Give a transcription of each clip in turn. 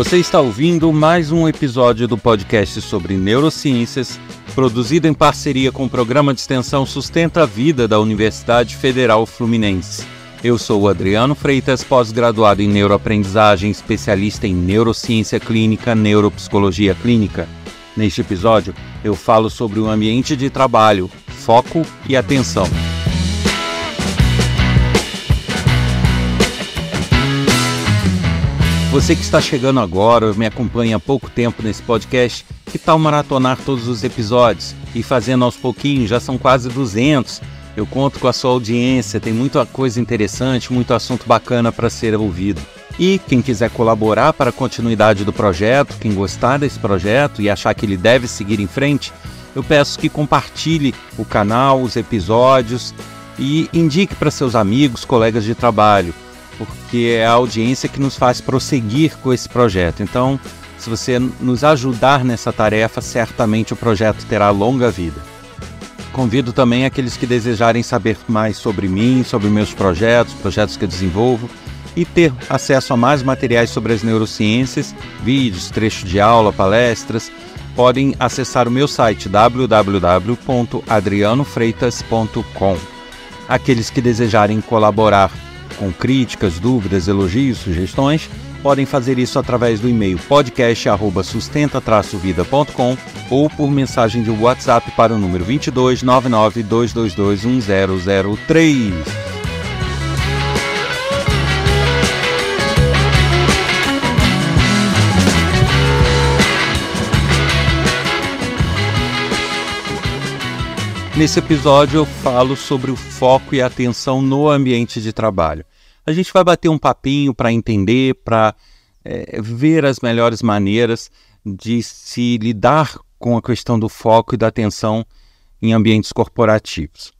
Você está ouvindo mais um episódio do podcast sobre neurociências, produzido em parceria com o programa de extensão Sustenta a Vida da Universidade Federal Fluminense. Eu sou o Adriano Freitas, pós-graduado em neuroaprendizagem, especialista em neurociência clínica, neuropsicologia clínica. Neste episódio, eu falo sobre o ambiente de trabalho, foco e atenção. Você que está chegando agora, me acompanha há pouco tempo nesse podcast, que tal maratonar todos os episódios e fazendo aos pouquinhos? Já são quase 200. Eu conto com a sua audiência, tem muita coisa interessante, muito assunto bacana para ser ouvido. E quem quiser colaborar para a continuidade do projeto, quem gostar desse projeto e achar que ele deve seguir em frente, eu peço que compartilhe o canal, os episódios e indique para seus amigos, colegas de trabalho porque é a audiência que nos faz prosseguir com esse projeto. Então, se você nos ajudar nessa tarefa, certamente o projeto terá longa vida. Convido também aqueles que desejarem saber mais sobre mim, sobre meus projetos, projetos que eu desenvolvo e ter acesso a mais materiais sobre as neurociências, vídeos, trechos de aula, palestras, podem acessar o meu site www.adrianofreitas.com. Aqueles que desejarem colaborar com críticas, dúvidas, elogios, sugestões, podem fazer isso através do e-mail podcast@sustenta-vida.com ou por mensagem de WhatsApp para o número 22 99 Nesse episódio eu falo sobre o foco e atenção no ambiente de trabalho. A gente vai bater um papinho para entender, para é, ver as melhores maneiras de se lidar com a questão do foco e da atenção em ambientes corporativos.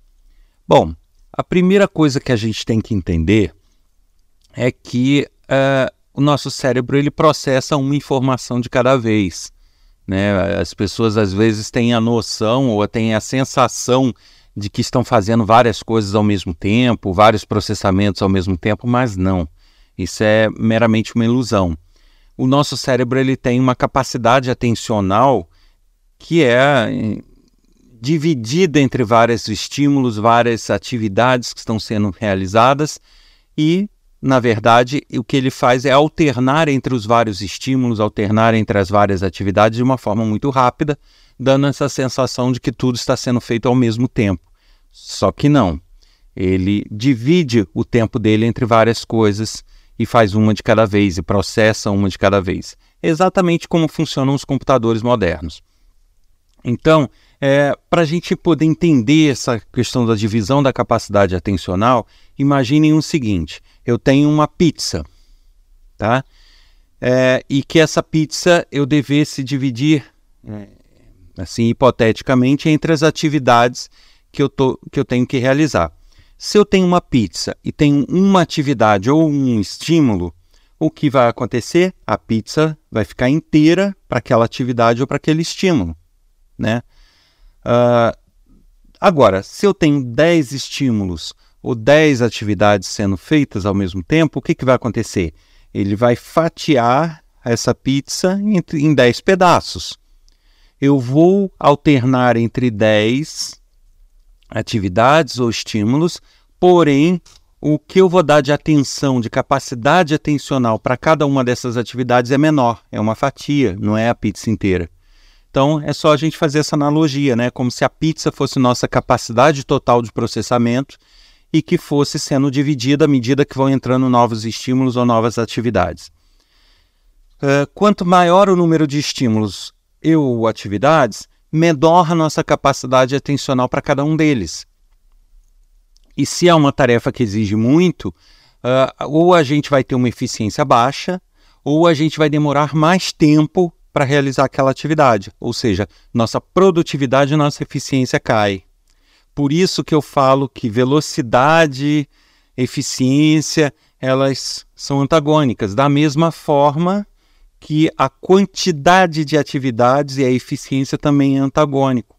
Bom, a primeira coisa que a gente tem que entender é que uh, o nosso cérebro ele processa uma informação de cada vez. Né? As pessoas às vezes têm a noção ou têm a sensação de que estão fazendo várias coisas ao mesmo tempo, vários processamentos ao mesmo tempo, mas não. Isso é meramente uma ilusão. O nosso cérebro ele tem uma capacidade atencional que é eh, dividida entre vários estímulos, várias atividades que estão sendo realizadas e, na verdade, o que ele faz é alternar entre os vários estímulos, alternar entre as várias atividades de uma forma muito rápida, dando essa sensação de que tudo está sendo feito ao mesmo tempo. Só que não. Ele divide o tempo dele entre várias coisas e faz uma de cada vez e processa uma de cada vez. Exatamente como funcionam os computadores modernos. Então, é, para a gente poder entender essa questão da divisão da capacidade atencional, imaginem o seguinte: eu tenho uma pizza, tá? É, e que essa pizza eu devesse dividir é, assim hipoteticamente, entre as atividades que eu, tô, que eu tenho que realizar. Se eu tenho uma pizza e tenho uma atividade ou um estímulo, o que vai acontecer? A pizza vai ficar inteira para aquela atividade ou para aquele estímulo. Né? Uh, agora, se eu tenho 10 estímulos ou 10 atividades sendo feitas ao mesmo tempo, o que, que vai acontecer? Ele vai fatiar essa pizza em, em 10 pedaços eu vou alternar entre 10 atividades ou estímulos, porém, o que eu vou dar de atenção, de capacidade atencional para cada uma dessas atividades é menor, é uma fatia, não é a pizza inteira. Então, é só a gente fazer essa analogia, né? Como se a pizza fosse nossa capacidade total de processamento e que fosse sendo dividida à medida que vão entrando novos estímulos ou novas atividades. Uh, quanto maior o número de estímulos e ou atividades, menor a nossa capacidade atencional para cada um deles. E se é uma tarefa que exige muito, uh, ou a gente vai ter uma eficiência baixa, ou a gente vai demorar mais tempo para realizar aquela atividade. Ou seja, nossa produtividade e nossa eficiência cai. Por isso que eu falo que velocidade, eficiência, elas são antagônicas. Da mesma forma que a quantidade de atividades e a eficiência também é antagônico.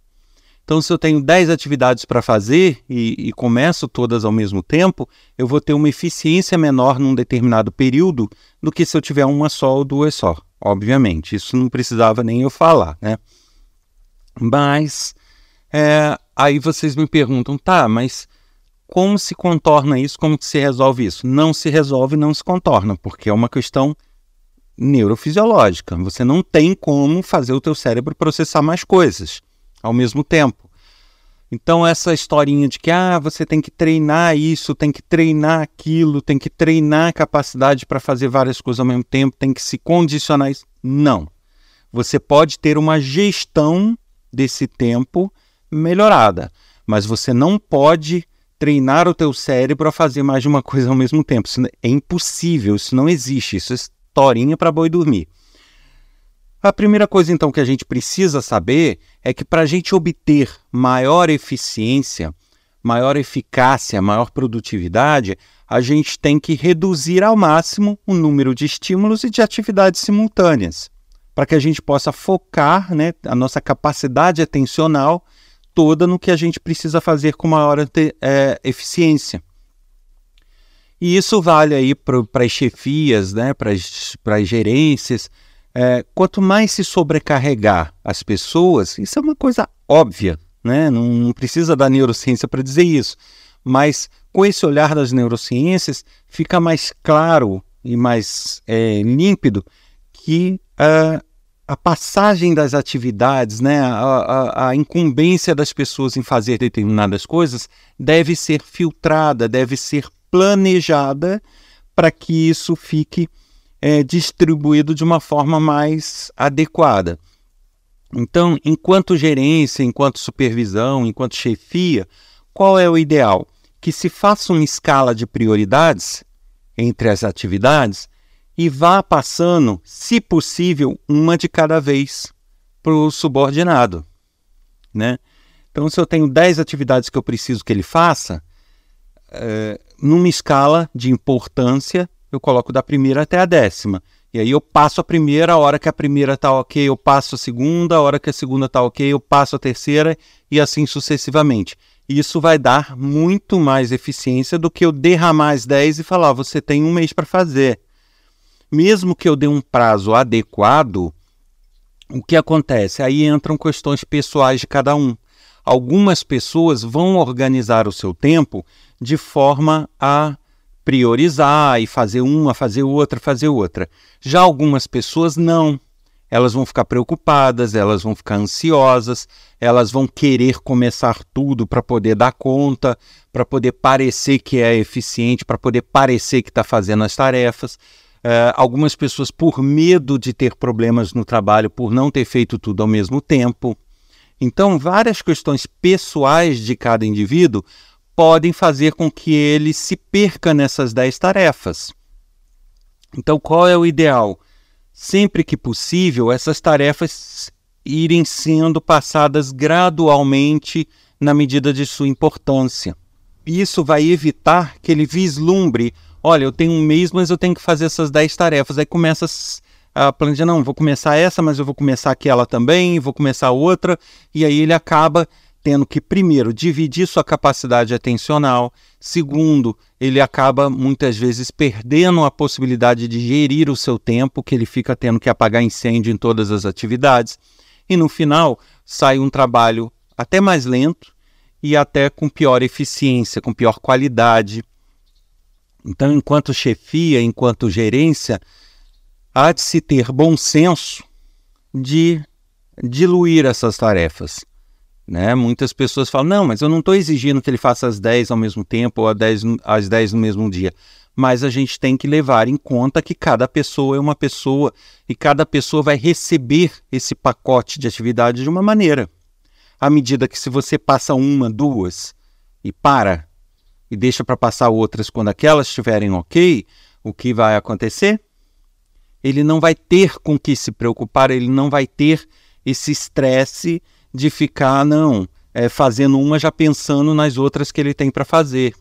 Então, se eu tenho 10 atividades para fazer e, e, começo todas ao mesmo tempo, eu vou ter uma eficiência menor num determinado período do que se eu tiver uma só ou duas só. Obviamente, isso não precisava nem eu falar, né? Mas é, aí vocês me perguntam, tá, mas como se contorna isso? Como se resolve isso? Não se resolve, não se contorna, porque é uma questão neurofisiológica. Você não tem como fazer o teu cérebro processar mais coisas ao mesmo tempo. Então essa historinha de que ah, você tem que treinar isso, tem que treinar aquilo, tem que treinar a capacidade para fazer várias coisas ao mesmo tempo, tem que se condicionar isso. Não. Você pode ter uma gestão desse tempo melhorada, mas você não pode treinar o teu cérebro a fazer mais de uma coisa ao mesmo tempo. Isso é impossível, isso não existe, isso é historinha para boi dormir. A primeira coisa, então, que a gente precisa saber é que para a gente obter maior eficiência, maior eficácia, maior produtividade, a gente tem que reduzir ao máximo o número de estímulos e de atividades simultâneas, para que a gente possa focar né, a nossa capacidade atencional toda no que a gente precisa fazer com maior é, eficiência. E isso vale aí para as chefias, né, para as gerências, é, quanto mais se sobrecarregar as pessoas, isso é uma coisa óbvia, né? não, não precisa da neurociência para dizer isso, mas com esse olhar das neurociências fica mais claro e mais é, límpido que uh, a passagem das atividades, né, a, a, a, incumbência das pessoas em fazer determinadas coisas deve ser filtrada, deve ser planejada para que isso fique é, distribuído de uma forma mais adequada. Então, enquanto gerência, enquanto supervisão, enquanto chefia, qual é o ideal? Que se faça uma escala de prioridades entre as atividades e vá passando, se possível, uma de cada vez para o subordinado. Né? Então, se eu tenho 10 atividades que eu preciso que ele faça, é, numa escala de importância, eu coloco da primeira até a décima. E aí eu passo a primeira, a hora que a primeira está ok, eu passo a segunda, a hora que a segunda está ok, eu passo a terceira e assim sucessivamente. Isso vai dar muito mais eficiência do que eu derramar as 10 e falar, você tem um mês para fazer. Mesmo que eu dê um prazo adequado, o que acontece? Aí entram questões pessoais de cada um. Algumas pessoas vão organizar o seu tempo de forma a priorizar e fazer uma, fazer outra, fazer outra. Já algumas pessoas não. Elas vão ficar preocupadas, elas vão ficar ansiosas, elas vão querer começar tudo para poder dar conta, para poder parecer que é eficiente, para poder parecer que está fazendo as tarefas. Uh, algumas pessoas, por medo de ter problemas no trabalho, por não ter feito tudo ao mesmo tempo. Então, várias questões pessoais de cada indivíduo podem fazer com que ele se perca nessas dez tarefas. Então, qual é o ideal? Sempre que possível, essas tarefas irem sendo passadas gradualmente na medida de sua importância. Isso vai evitar que ele vislumbre: olha, eu tenho um mês, mas eu tenho que fazer essas dez tarefas. Aí começa a planejar: não, vou começar essa, mas eu vou começar aquela também, vou começar outra, e aí ele acaba tendo que, primeiro, dividir sua capacidade atencional, segundo, ele acaba muitas vezes perdendo a possibilidade de gerir o seu tempo, que ele fica tendo que apagar incêndio em todas as atividades, e no final sai um trabalho até mais lento e até com pior eficiência, com pior qualidade. Então, enquanto chefia, enquanto gerência, há de se ter bom senso de diluir essas tarefas né? Muitas pessoas falam, não, mas eu não estou exigindo que ele faça as 10 ao mesmo tempo ou as 10, as 10 no mesmo dia. Mas a gente tem que levar em conta que cada pessoa é uma pessoa e cada pessoa vai receber esse pacote de atividade de uma maneira. À medida que se você passa uma, duas e para e deixa para passar outras quando aquelas estiverem ok, o que vai acontecer? Ele não vai ter com que se preocupar, ele não vai ter esse estresse de ficar, não, é, fazendo uma já pensando nas outras que ele tem para fazer.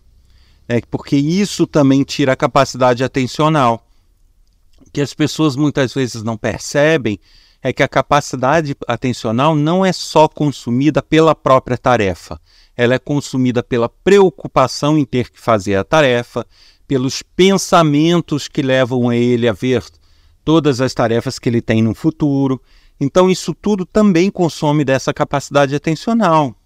É, porque isso também tira a capacidade atencional, que as pessoas muitas vezes não percebem é que a capacidade atencional não é só consumida pela própria tarefa, ela é consumida pela preocupação em ter que fazer a tarefa, pelos pensamentos que levam ele a ver todas as tarefas que ele tem no futuro. Então, isso tudo também consome dessa capacidade atencional.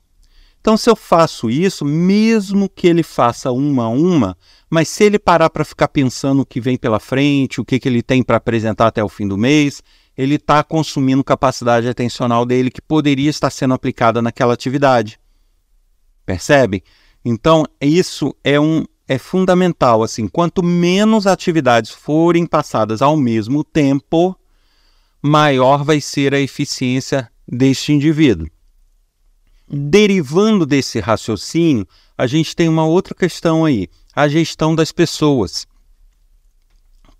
Então, se eu faço isso, mesmo que ele faça uma a uma, mas se ele parar para ficar pensando o que vem pela frente, o que, que ele tem para apresentar até o fim do mês, ele está consumindo capacidade atencional dele que poderia estar sendo aplicada naquela atividade. Percebe? Então, isso é um é fundamental assim, quanto menos atividades forem passadas ao mesmo tempo, maior vai ser a eficiência deste indivíduo. Derivando desse raciocínio, a gente tem uma outra questão aí, a gestão das pessoas.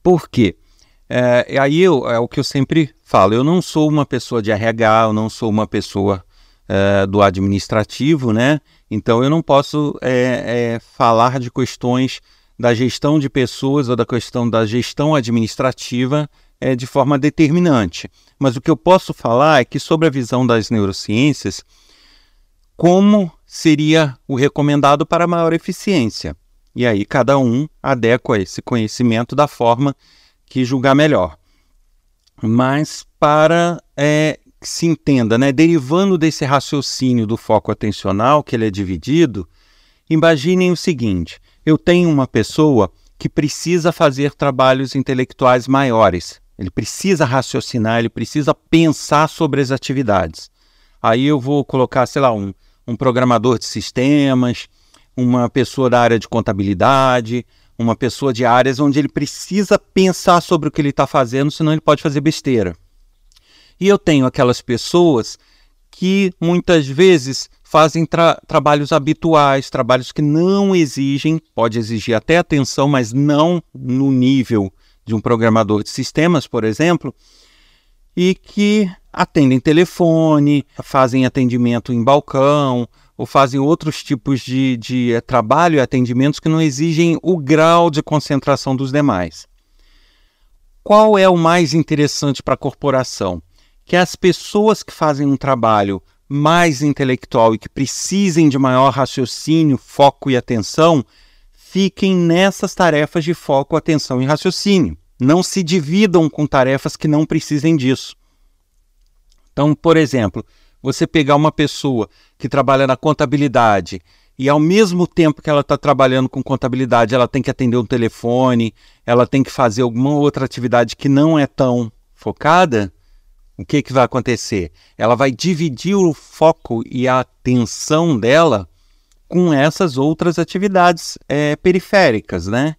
Por quê? É, aí eu, é o que eu sempre falo, eu não sou uma pessoa de RH, eu não sou uma pessoa é, do administrativo, né? Então eu não posso é, é, falar de questões da gestão de pessoas ou da questão da gestão administrativa é, de forma determinante. Mas o que eu posso falar é que, sobre a visão das neurociências, como seria o recomendado para maior eficiência. E aí cada um adequa esse conhecimento da forma que julgar melhor. Mas para é, que se entenda, né, derivando desse raciocínio do foco atencional, que ele é dividido, imaginem o seguinte: eu tenho uma pessoa que precisa fazer trabalhos intelectuais maiores. Ele precisa raciocinar, ele precisa pensar sobre as atividades. Aí eu vou colocar, sei lá, um, um programador de sistemas, uma pessoa da área de contabilidade, uma pessoa de áreas onde ele precisa pensar sobre o que ele está fazendo, senão ele pode fazer besteira. E eu tenho aquelas pessoas que muitas vezes fazem tra trabalhos habituais, trabalhos que não exigem, pode exigir até atenção, mas não no nível de um programador de sistemas, por exemplo, e que atendem telefone, fazem atendimento em balcão, ou fazem outros tipos de, de é, trabalho e atendimentos que não exigem o grau de concentração dos demais. Qual é o mais interessante para a corporação? Que as pessoas que fazem um trabalho mais intelectual e que precisem de maior raciocínio, foco e atenção, fiquem nessas tarefas de foco, atenção e raciocínio. Não se dividam com tarefas que não precisem disso. Então, por exemplo, você pegar uma pessoa que trabalha na contabilidade e ao mesmo tempo que ela está trabalhando com contabilidade, ela tem que atender um telefone, ela tem que fazer alguma outra atividade que não é tão focada, o que, que vai acontecer? Ela vai dividir o foco e a atenção dela com essas outras atividades é, periféricas, né?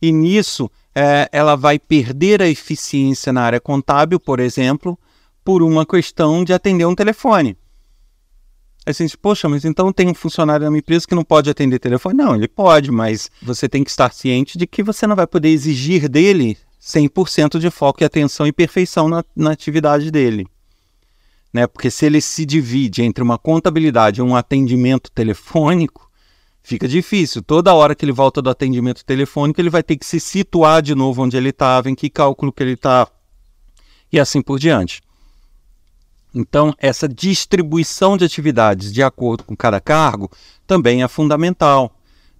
E nisso é, ela vai perder a eficiência na área contábil, por exemplo, por uma questão de atender um telefone. Você diz, poxa, mas então tem um funcionário na minha empresa que não pode atender telefone? Não, ele pode, mas você tem que estar ciente de que você não vai poder exigir dele 100% de foco e atenção e perfeição na, na atividade dele. Né? Porque se ele se divide entre uma contabilidade e um atendimento telefônico, fica difícil. Toda hora que ele volta do atendimento telefônico, ele vai ter que se situar de novo onde ele estava, em que cálculo que ele está, e assim por diante. Então, essa distribuição de atividades de acordo com cada cargo também é fundamental.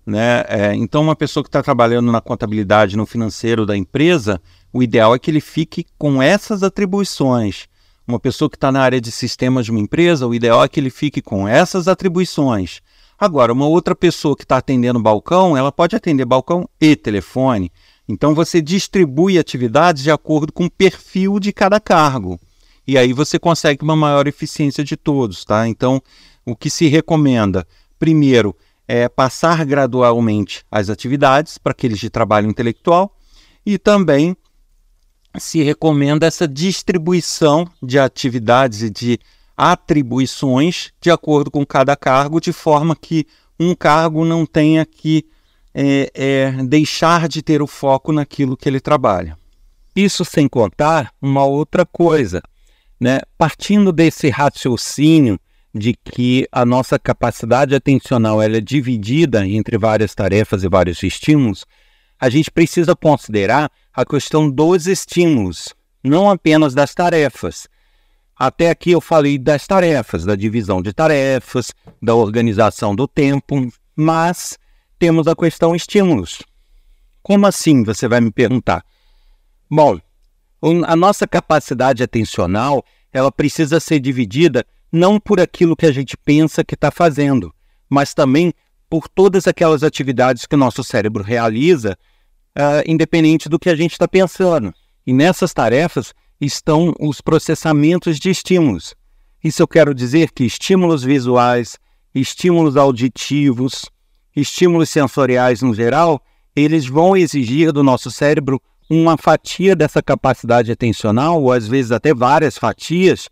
Né? É, então, uma pessoa que está trabalhando na contabilidade, no financeiro da empresa, o ideal é que ele fique com essas atribuições. Uma pessoa que está na área de sistemas de uma empresa, o ideal é que ele fique com essas atribuições. Agora, uma outra pessoa que está atendendo balcão, ela pode atender balcão e telefone. Então, você distribui atividades de acordo com o perfil de cada cargo. E aí você consegue uma maior eficiência de todos, tá? Então, o que se recomenda? Primeiro, é passar gradualmente as atividades para aqueles de trabalho intelectual e também se recomenda essa distribuição de atividades e de atribuições de acordo com cada cargo, de forma que um cargo não tenha que é, é, deixar de ter o foco naquilo que ele trabalha. Isso sem contar uma outra coisa. Né? Partindo desse raciocínio de que a nossa capacidade atencional ela é dividida entre várias tarefas e vários estímulos, a gente precisa considerar a questão dos estímulos, não apenas das tarefas. até aqui eu falei das tarefas, da divisão de tarefas, da organização do tempo, mas temos a questão estímulos. Como assim? Você vai me perguntar. Bom, a nossa capacidade atencional ela precisa ser dividida não por aquilo que a gente pensa que está fazendo, mas também por todas aquelas atividades que o nosso cérebro realiza, uh, independente do que a gente está pensando. E nessas tarefas estão os processamentos de estímulos. Isso eu quero dizer que estímulos visuais, estímulos auditivos, estímulos sensoriais no geral, eles vão exigir do nosso cérebro uma fatia dessa capacidade atencional, ou às vezes até várias fatias,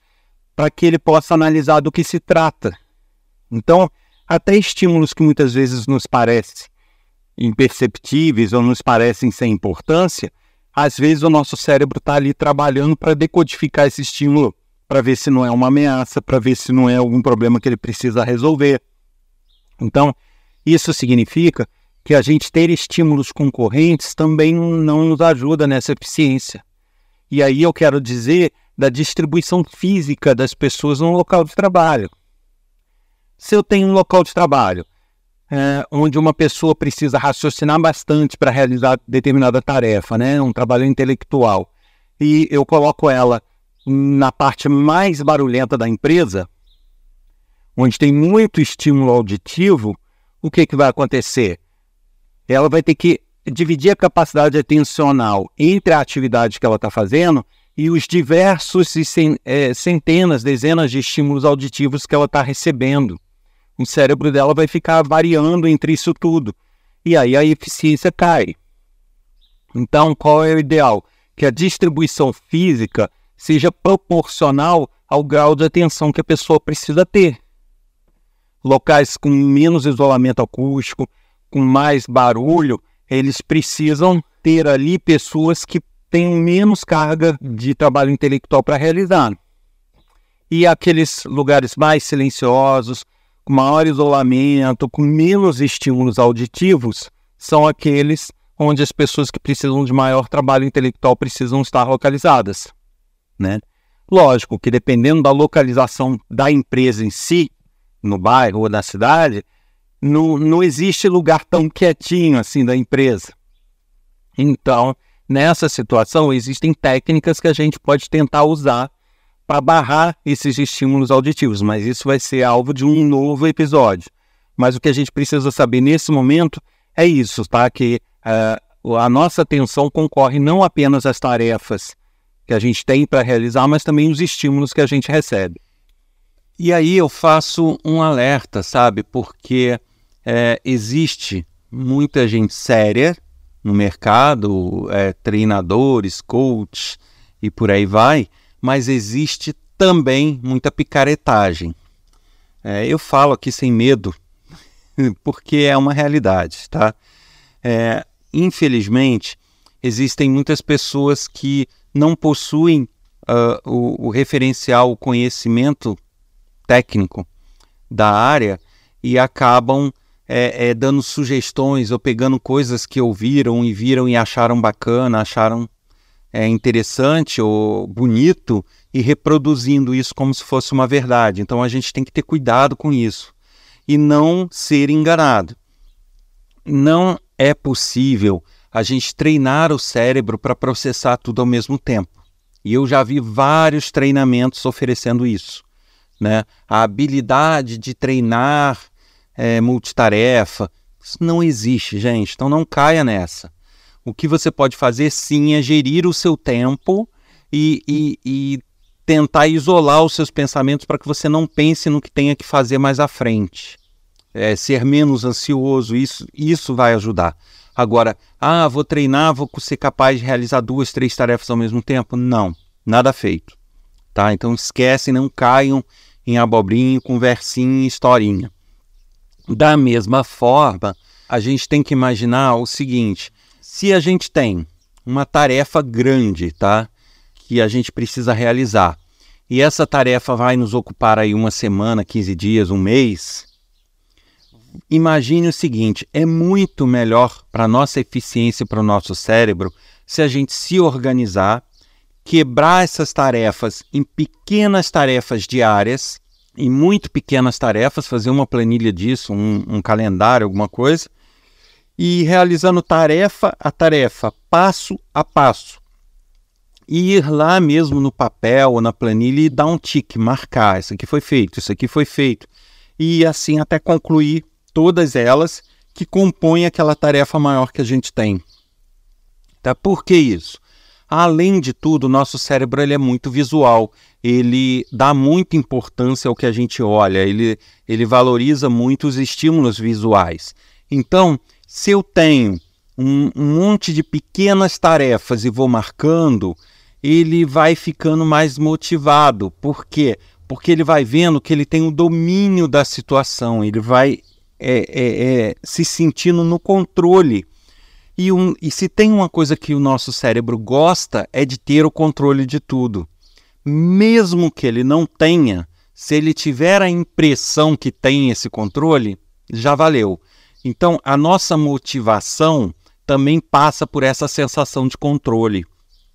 para que ele possa analisar do que se trata. Então, até estímulos que muitas vezes nos parecem imperceptíveis ou nos parecem sem importância, às vezes o nosso cérebro está ali trabalhando para decodificar esse estímulo, para ver se não é uma ameaça, para ver se não é algum problema que ele precisa resolver. Então, isso significa que a gente ter estímulos concorrentes também não nos ajuda nessa eficiência. E aí eu quero dizer da distribuição física das pessoas no local de trabalho. Se eu tenho um local de trabalho é, onde uma pessoa precisa raciocinar bastante para realizar determinada tarefa, né, um trabalho intelectual, e eu coloco ela na parte mais barulhenta da empresa, onde tem muito estímulo auditivo, o que, que vai acontecer? Ela vai ter que dividir a capacidade atencional entre a atividade que ela está fazendo e os diversos é, centenas, dezenas de estímulos auditivos que ela está recebendo. O cérebro dela vai ficar variando entre isso tudo. E aí a eficiência cai. Então, qual é o ideal? Que a distribuição física seja proporcional ao grau de atenção que a pessoa precisa ter locais com menos isolamento acústico, com mais barulho, eles precisam ter ali pessoas que tenham menos carga de trabalho intelectual para realizar. E aqueles lugares mais silenciosos, com maior isolamento, com menos estímulos auditivos, são aqueles onde as pessoas que precisam de maior trabalho intelectual precisam estar localizadas. Né? Lógico que dependendo da localização da empresa em si, no bairro ou na cidade, não, não existe lugar tão quietinho assim da empresa. Então, nessa situação, existem técnicas que a gente pode tentar usar para barrar esses estímulos auditivos, mas isso vai ser alvo de um novo episódio. Mas o que a gente precisa saber nesse momento é isso, tá? Que uh, a nossa atenção concorre não apenas às tarefas que a gente tem para realizar, mas também os estímulos que a gente recebe. E aí eu faço um alerta, sabe? Porque é, existe muita gente séria no mercado, é, treinadores, coach e por aí vai, mas existe também muita picaretagem. É, eu falo aqui sem medo, porque é uma realidade, tá? É, infelizmente, existem muitas pessoas que não possuem uh, o, o referencial, o conhecimento técnico da área e acabam é, é, dando sugestões ou pegando coisas que ouviram e viram e acharam bacana, acharam é, interessante ou bonito e reproduzindo isso como se fosse uma verdade. Então a gente tem que ter cuidado com isso e não ser enganado. Não é possível a gente treinar o cérebro para processar tudo ao mesmo tempo. E eu já vi vários treinamentos oferecendo isso né? A habilidade de treinar é, multitarefa, isso não existe, gente. Então não caia nessa. O que você pode fazer sim é gerir o seu tempo e, e, e tentar isolar os seus pensamentos para que você não pense no que tenha que fazer mais à frente. É, ser menos ansioso, isso, isso vai ajudar. Agora, ah, vou treinar, vou ser capaz de realizar duas, três tarefas ao mesmo tempo? Não, nada feito. Tá? Então esquece, não caiam em abobrinho, conversinha historinha. Da mesma forma, a gente tem que imaginar o seguinte: se a gente tem uma tarefa grande, tá? Que a gente precisa realizar, e essa tarefa vai nos ocupar aí uma semana, 15 dias, um mês. Imagine o seguinte: é muito melhor para a nossa eficiência, para o nosso cérebro, se a gente se organizar, quebrar essas tarefas em pequenas tarefas diárias, em muito pequenas tarefas, fazer uma planilha disso, um, um calendário, alguma coisa, e realizando tarefa a tarefa, passo a passo. E ir lá mesmo no papel ou na planilha e dar um tique, marcar, isso aqui foi feito, isso aqui foi feito. E assim até concluir todas elas que compõem aquela tarefa maior que a gente tem. Tá? Por que isso? Além de tudo, o nosso cérebro ele é muito visual, ele dá muita importância ao que a gente olha, ele, ele valoriza muito os estímulos visuais. Então, se eu tenho um, um monte de pequenas tarefas e vou marcando, ele vai ficando mais motivado. Por quê? Porque ele vai vendo que ele tem o domínio da situação, ele vai é, é, é, se sentindo no controle e, um, e se tem uma coisa que o nosso cérebro gosta é de ter o controle de tudo. Mesmo que ele não tenha, se ele tiver a impressão que tem esse controle, já valeu. Então, a nossa motivação também passa por essa sensação de controle.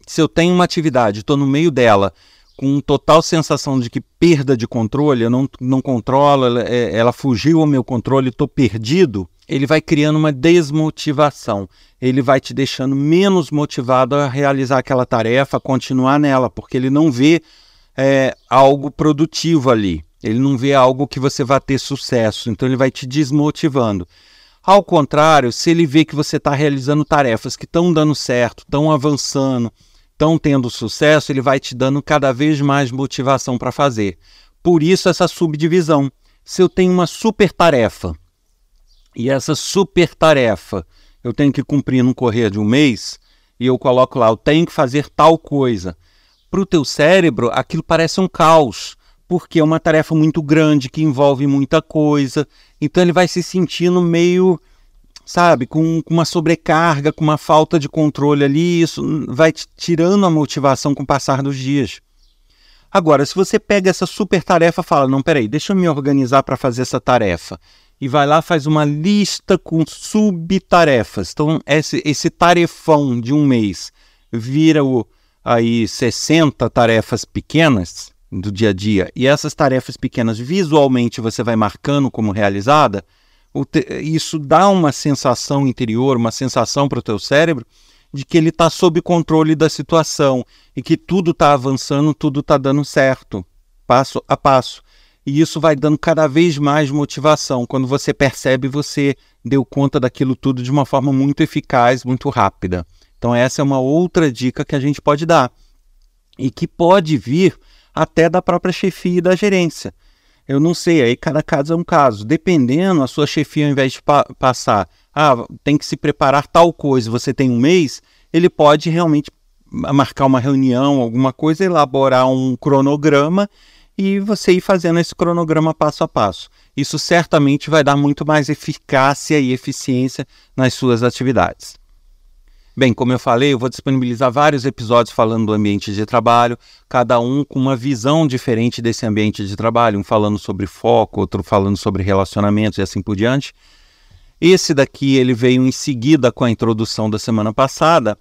Se eu tenho uma atividade, estou no meio dela, com total sensação de que perda de controle, eu não, não controlo, ela, é, ela fugiu ao meu controle, estou perdido, ele vai criando uma desmotivação. Ele vai te deixando menos motivado a realizar aquela tarefa, a continuar nela, porque ele não vê é, algo produtivo ali. Ele não vê algo que você vai ter sucesso. Então ele vai te desmotivando. Ao contrário, se ele vê que você está realizando tarefas que estão dando certo, estão avançando, estão tendo sucesso, ele vai te dando cada vez mais motivação para fazer. Por isso, essa subdivisão. Se eu tenho uma super tarefa e essa super tarefa eu tenho que cumprir no correr de um mês, e eu coloco lá, eu tenho que fazer tal coisa. Para o teu cérebro, aquilo parece um caos, porque é uma tarefa muito grande que envolve muita coisa. Então ele vai se sentindo meio, sabe, com, com uma sobrecarga, com uma falta de controle ali. Isso vai te tirando a motivação com o passar dos dias. Agora, se você pega essa super tarefa e fala, não, peraí, deixa eu me organizar para fazer essa tarefa e vai lá faz uma lista com subtarefas. Então, esse, esse tarefão de um mês vira o, aí 60 tarefas pequenas do dia a dia, e essas tarefas pequenas visualmente você vai marcando como realizada, isso dá uma sensação interior, uma sensação para o teu cérebro de que ele está sob controle da situação e que tudo está avançando, tudo está dando certo, passo a passo. E isso vai dando cada vez mais motivação. Quando você percebe, você deu conta daquilo tudo de uma forma muito eficaz, muito rápida. Então, essa é uma outra dica que a gente pode dar. E que pode vir até da própria chefia e da gerência. Eu não sei, aí cada caso é um caso. Dependendo, a sua chefia, ao invés de pa passar, ah, tem que se preparar tal coisa, você tem um mês, ele pode realmente marcar uma reunião, alguma coisa, elaborar um cronograma e você ir fazendo esse cronograma passo a passo. Isso certamente vai dar muito mais eficácia e eficiência nas suas atividades. Bem, como eu falei, eu vou disponibilizar vários episódios falando do ambiente de trabalho, cada um com uma visão diferente desse ambiente de trabalho, um falando sobre foco, outro falando sobre relacionamentos e assim por diante. Esse daqui ele veio em seguida com a introdução da semana passada,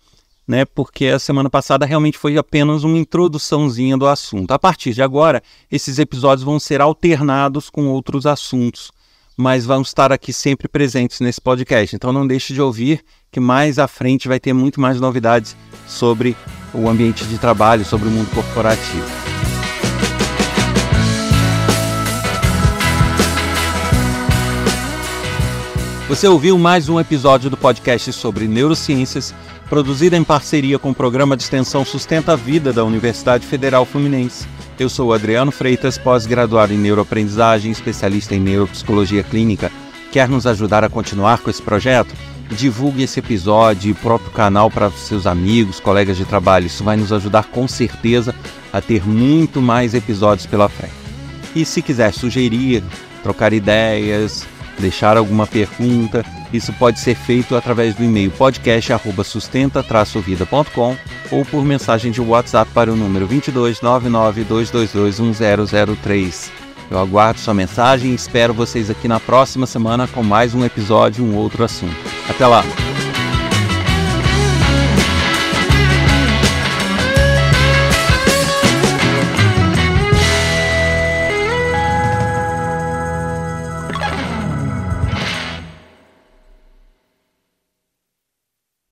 né? Porque a semana passada realmente foi apenas uma introduçãozinha do assunto. A partir de agora, esses episódios vão ser alternados com outros assuntos, mas vão estar aqui sempre presentes nesse podcast. Então não deixe de ouvir, que mais à frente vai ter muito mais novidades sobre o ambiente de trabalho, sobre o mundo corporativo. Você ouviu mais um episódio do podcast sobre neurociências produzida em parceria com o programa de extensão Sustenta a Vida da Universidade Federal Fluminense. Eu sou Adriano Freitas, pós-graduado em neuroaprendizagem, especialista em neuropsicologia clínica. Quer nos ajudar a continuar com esse projeto? Divulgue esse episódio e o próprio canal para seus amigos, colegas de trabalho. Isso vai nos ajudar com certeza a ter muito mais episódios pela frente. E se quiser sugerir, trocar ideias, deixar alguma pergunta, isso pode ser feito através do e-mail podcast@sustenta-vida.com ou por mensagem de WhatsApp para o número 22 1003. Eu aguardo sua mensagem e espero vocês aqui na próxima semana com mais um episódio, um outro assunto. Até lá!